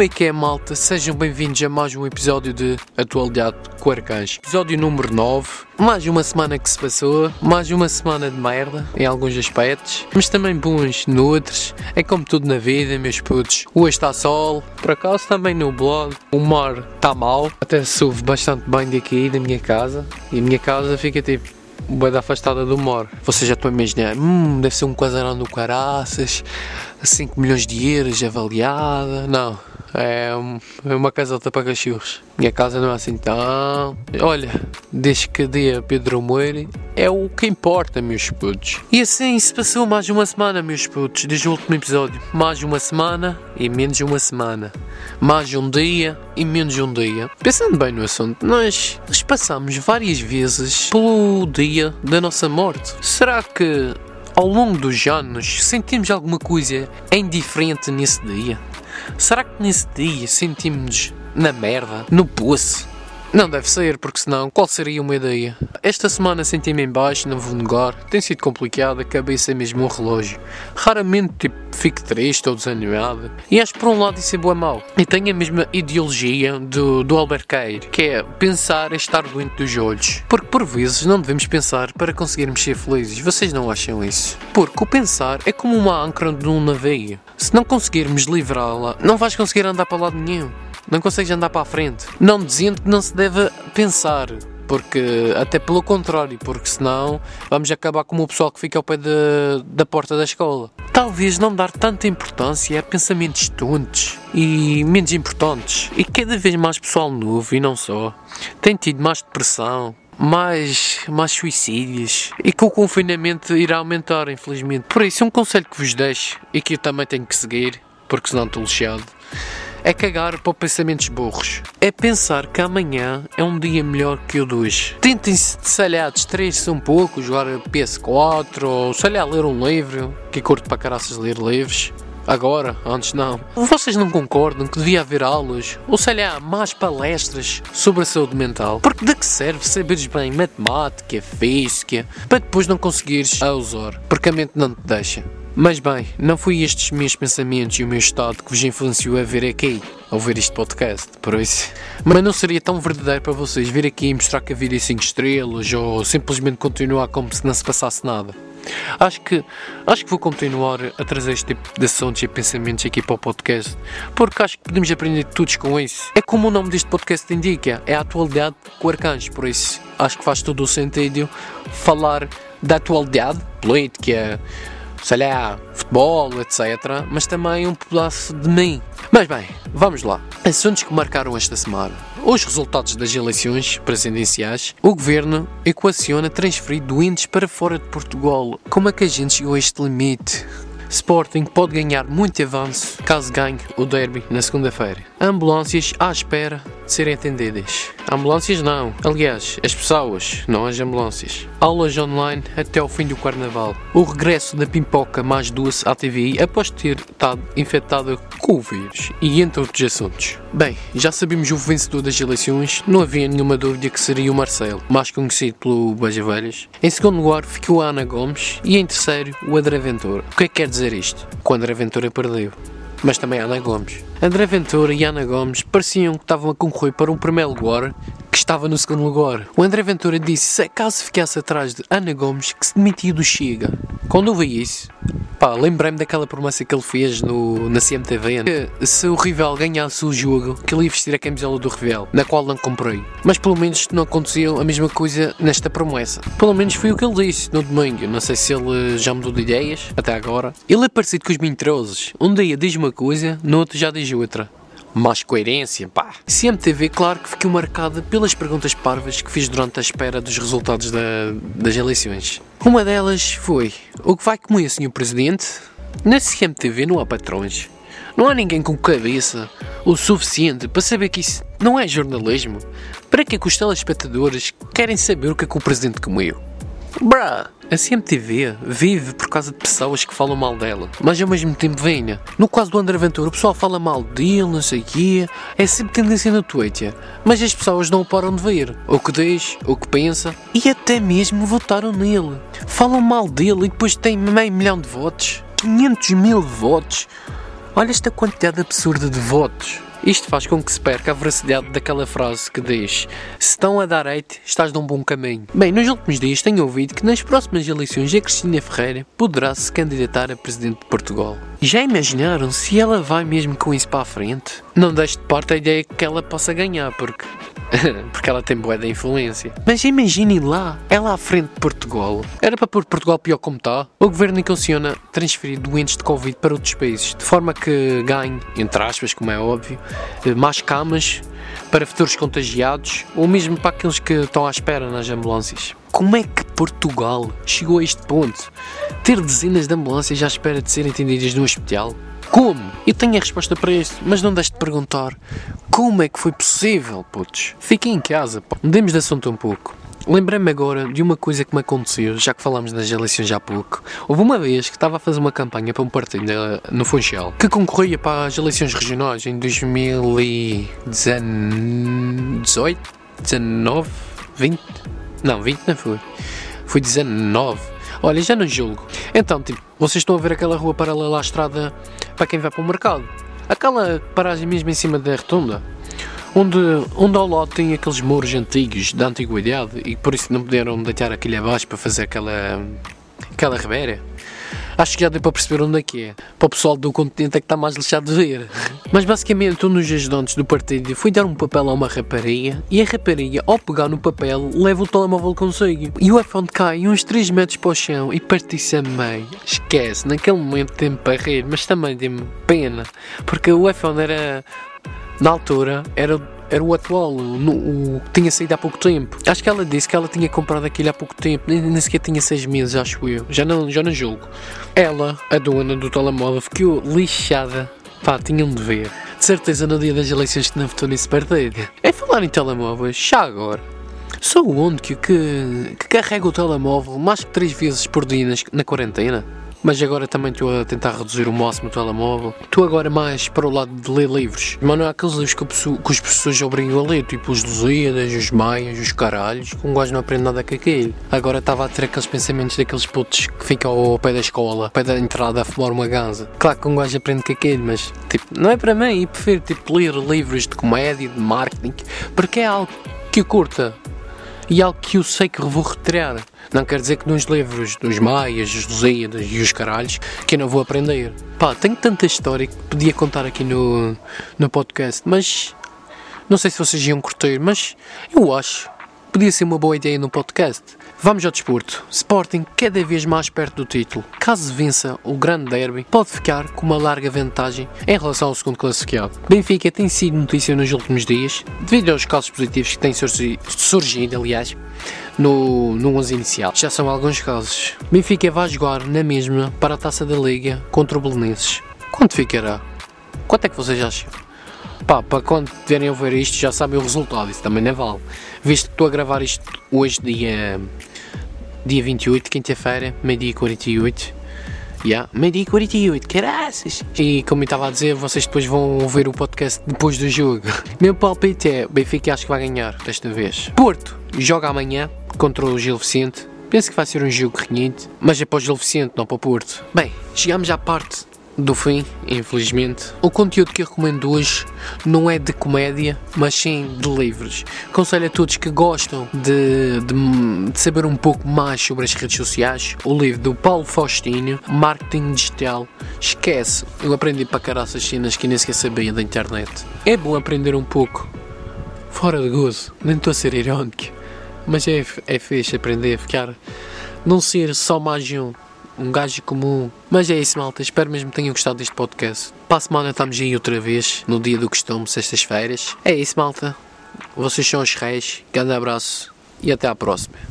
Como é que é, malta? Sejam bem-vindos a mais um episódio de Atualidade com Arcanjo. Episódio número 9. Mais uma semana que se passou, mais uma semana de merda em alguns aspectos, mas também bons noutros. É como tudo na vida, meus putos. Hoje está sol, por acaso também no blog. O mar está mal, até se ouve bastante bem daqui, da minha casa. E a minha casa fica tipo bem afastada do mar. Vocês já estão a imaginar, hum, deve ser um casarão do caraças, 5 milhões de euros avaliada. Não, é, é uma casota para cachorros. Minha casa não é assim tão. Olha, desde que dê a Pedro Moura é o que importa, meus putos. E assim se passou mais uma semana, meus putos, desde o último episódio. Mais uma semana e menos uma semana. Mais um dia e menos um dia. Pensando bem no assunto, nós, nós passamos várias vezes pelo dia da nossa morte. Será que ao longo dos anos sentimos alguma coisa indiferente nesse dia? Será que nesse dia sentimos na merda, no poço? Não deve ser, porque senão qual seria uma ideia? Esta semana senti-me em baixo, não vou negar, tem sido complicado, a cabeça é mesmo um relógio. Raramente tipo, fico triste ou desanimado. E acho por um lado isso é bom ou mau. E tenho a mesma ideologia do, do Albert Caire, que é pensar é estar doente dos olhos. Porque por vezes não devemos pensar para conseguirmos ser felizes. Vocês não acham isso? Porque o pensar é como uma âncora de um navio. Se não conseguirmos livrá-la, não vais conseguir andar para lado nenhum não consegues andar para a frente. Não dizendo que não se deve pensar, porque até pelo contrário, porque senão vamos acabar como o pessoal que fica ao pé de, da porta da escola. Talvez não dar tanta importância a pensamentos tontos e menos importantes. E cada vez mais pessoal novo, e não só, tem tido mais depressão, mais, mais suicídios e que o confinamento irá aumentar, infelizmente. Por isso, um conselho que vos deixo e que eu também tenho que seguir, porque senão estou lixado é cagar para pensamentos burros. É pensar que amanhã é um dia melhor que o de hoje. Tentem-se, sei lá, distrair-se um pouco, jogar PS4 ou, lá, ler um livro, que curto para caraças ler livros. Agora, antes não. Vocês não concordam que devia haver aulas, ou sei lá, mais palestras sobre a saúde mental? Porque de que serve saberes bem matemática, física, para depois não conseguires a usar? Porque a mente não te deixa. Mas bem, não foi estes meus pensamentos e o meu estado que vos influenciou a vir aqui, a ouvir este podcast, por isso. Mas não seria tão verdadeiro para vocês vir aqui e mostrar que a vida é 5 estrelas ou simplesmente continuar como se não se passasse nada. Acho que, acho que vou continuar a trazer este tipo de assuntos e pensamentos aqui para o podcast, porque acho que podemos aprender todos com isso. É como o nome deste podcast indica, é a atualidade com arcanjos, por isso acho que faz todo o sentido falar da atualidade política sei lá, futebol, etc. Mas também um pedaço de mim. Mas bem, vamos lá. Assuntos que marcaram esta semana. Os resultados das eleições presidenciais, o governo equaciona transferir doentes para fora de Portugal. Como é que a gente chegou a este limite? Sporting pode ganhar muito avanço caso ganhe o derby na segunda-feira. Ambulâncias à espera de serem atendidas. Ambulâncias não, aliás, as pessoas, não as ambulâncias. Aulas online até o fim do carnaval. O regresso da pimpoca mais doce à TVI após ter estado infectada com o vírus e entre outros assuntos. Bem, já sabemos o vencedor das eleições, não havia nenhuma dúvida que seria o Marcelo, mais conhecido pelo Beja Velhas. Em segundo lugar ficou a Ana Gomes e em terceiro o André Ventura. O que é que quer dizer isto? Que o André Ventura perdeu mas também Ana Gomes. André Ventura e Ana Gomes pareciam que estavam a concorrer para um primeiro lugar estava no segundo lugar. O André Ventura disse se caso ficasse atrás de Ana Gomes que se demitia do Chega. Quando ouvi isso, pá, lembrei-me daquela promessa que ele fez no, na CMTV que se o rival ganhasse o jogo, que ele ia vestir a camisola do rival, na qual não comprei. Mas pelo menos não aconteceu a mesma coisa nesta promessa. Pelo menos foi o que ele disse no domingo. Não sei se ele já mudou de ideias até agora. Ele é parecido com os mentirosos. Um dia diz uma coisa, no outro já diz outra mais coerência, pá. CMTV, claro que ficou marcada pelas perguntas parvas que fiz durante a espera dos resultados da, das eleições. Uma delas foi: o que vai comer, Sr. Presidente? Na CMTV não há patrões. Não há ninguém com cabeça o suficiente para saber que isso não é jornalismo. Para que, é que os telespectadores querem saber o que é que o Presidente comeu? Bruh! A CMTV vive por causa de pessoas que falam mal dela, mas ao mesmo tempo venha. No caso do André Ventura, o pessoal fala mal dele, não sei o quê, é sempre tendência no Twitter, mas as pessoas não o param de ver. O que diz, o que pensa, e até mesmo votaram nele. Falam mal dele e depois tem meio milhão de votos, 500 mil votos. Olha esta quantidade absurda de votos. Isto faz com que se perca a veracidade daquela frase que diz: Se estão a dar hate, estás num bom caminho. Bem, nos últimos dias tenho ouvido que nas próximas eleições a Cristina Ferreira poderá se candidatar a presidente de Portugal. Já imaginaram se ela vai mesmo com isso para a frente? Não deixe de parte a ideia que ela possa ganhar, porque porque ela tem boa da influência. Mas imaginem lá, ela à frente de Portugal. Era para pôr Portugal pior como está? O governo equaciona transferir doentes de Covid para outros países, de forma que ganhe, entre aspas, como é óbvio, eh, mais camas para futuros contagiados ou mesmo para aqueles que estão à espera nas ambulâncias. Como é que Portugal chegou a este ponto? Ter dezenas de ambulâncias à espera de serem atendidas no hospital? Como? Eu tenho a resposta para isto, mas não deixe de perguntar como é que foi possível, putos? Fiquem em casa, pô. Mudemos de assunto um pouco. Lembrei-me agora de uma coisa que me aconteceu, já que falámos das eleições há pouco. Houve uma vez que estava a fazer uma campanha para um partido no Funchal que concorria para as eleições regionais em 2018, 19, 20? Não, 20 não foi. Foi 19. Olha, já não julgo. Então, tipo, vocês estão a ver aquela rua paralela à estrada para quem vai para o mercado? Aquela paragem mesmo em cima da rotunda? Onde, onde ao lado tem aqueles muros antigos da antiguidade e por isso não puderam deitar aquilo abaixo para fazer aquela, aquela ribéria? Acho que já deu para perceber onde é que é. Para o pessoal do continente é que está mais lixado de ver. Mas basicamente um dos ajudantes do partido foi dar um papel a uma rapariga e a rapariga, ao pegar no papel, leva o telemóvel consigo. E o iPhone cai uns 3 metros para o chão e parte-se a meio. Esquece, naquele momento tem para rir, mas também deu-me pena. Porque o iPhone era, na altura, era era o atual, o, o, que tinha saído há pouco tempo. Acho que ela disse que ela tinha comprado aquilo há pouco tempo, nem, nem sequer tinha seis meses, acho eu. Já não, já não julgo. Ela, a dona do telemóvel, ficou lixada. Pá, tinham de ver. De certeza no dia das eleições que não votou nesse partido. É falar em telemóveis, já agora. Sou o único que, que carrega o telemóvel mais que três vezes por dia na quarentena mas agora também estou a tentar reduzir o máximo o telemóvel. Estou agora mais para o lado de ler livros, mas não é aqueles livros que, pessoa, que os professores obrigam a ler, tipo os Lusíadas, os Maias, os Caralhos, um gajo não aprende nada com aquilo. Agora estava a ter aqueles pensamentos daqueles putos que ficam ao pé da escola, ao pé da entrada a fumar uma ganza. Claro que um gajo aprende com aquilo, mas tipo, não é para mim, e prefiro tipo, ler livros de comédia, de marketing, porque é algo que eu curta e algo que eu sei que vou retirar. Não quer dizer que nos livros dos Maias, dos Lusíadas e os caralhos que eu não vou aprender. Pá, tenho tanta história que podia contar aqui no, no podcast, mas não sei se vocês iam curtir, mas eu acho. Podia ser uma boa ideia no podcast. Vamos ao desporto. Sporting cada vez mais perto do título. Caso vença o grande derby, pode ficar com uma larga vantagem em relação ao segundo classificado. Benfica tem sido notícia nos últimos dias, devido aos casos positivos que têm surgido, aliás, no, no 11 inicial. Já são alguns casos. Benfica vai jogar na mesma para a Taça da Liga contra o Belenenses. Quanto ficará? Quanto é que vocês acham? Pá, para quando tiverem a ver isto já sabem o resultado, isso também não vale. Visto que estou a gravar isto hoje, dia dia 28, quinta-feira, meio-dia 48. Yeah, meio-dia 48, caraças! E como eu estava a dizer, vocês depois vão ouvir o podcast depois do jogo. Meu palpite é: Benfica acho que vai ganhar desta vez. Porto joga amanhã contra o Gil Vicente. Penso que vai ser um jogo renhido, mas é para o Gil Vicente, não para o Porto. Bem, chegamos à parte do fim, infelizmente. O conteúdo que eu recomendo hoje não é de comédia, mas sim de livros. Aconselho a todos que gostam de, de, de, saber um pouco mais sobre as redes sociais. O livro do Paulo Faustino, Marketing Digital. Esquece, eu aprendi para caralho essas cenas que nem sequer sabia da internet. É bom aprender um pouco. Fora de gozo, nem estou a ser irónico. Mas é, é fixe aprender a ficar. Não ser só mais um um gajo comum. Mas é isso, malta. Espero mesmo que tenham gostado deste podcast. Para a semana estamos aí outra vez, no dia do costume, sextas-feiras. É isso, malta. Vocês são os reis. Grande abraço e até à próxima.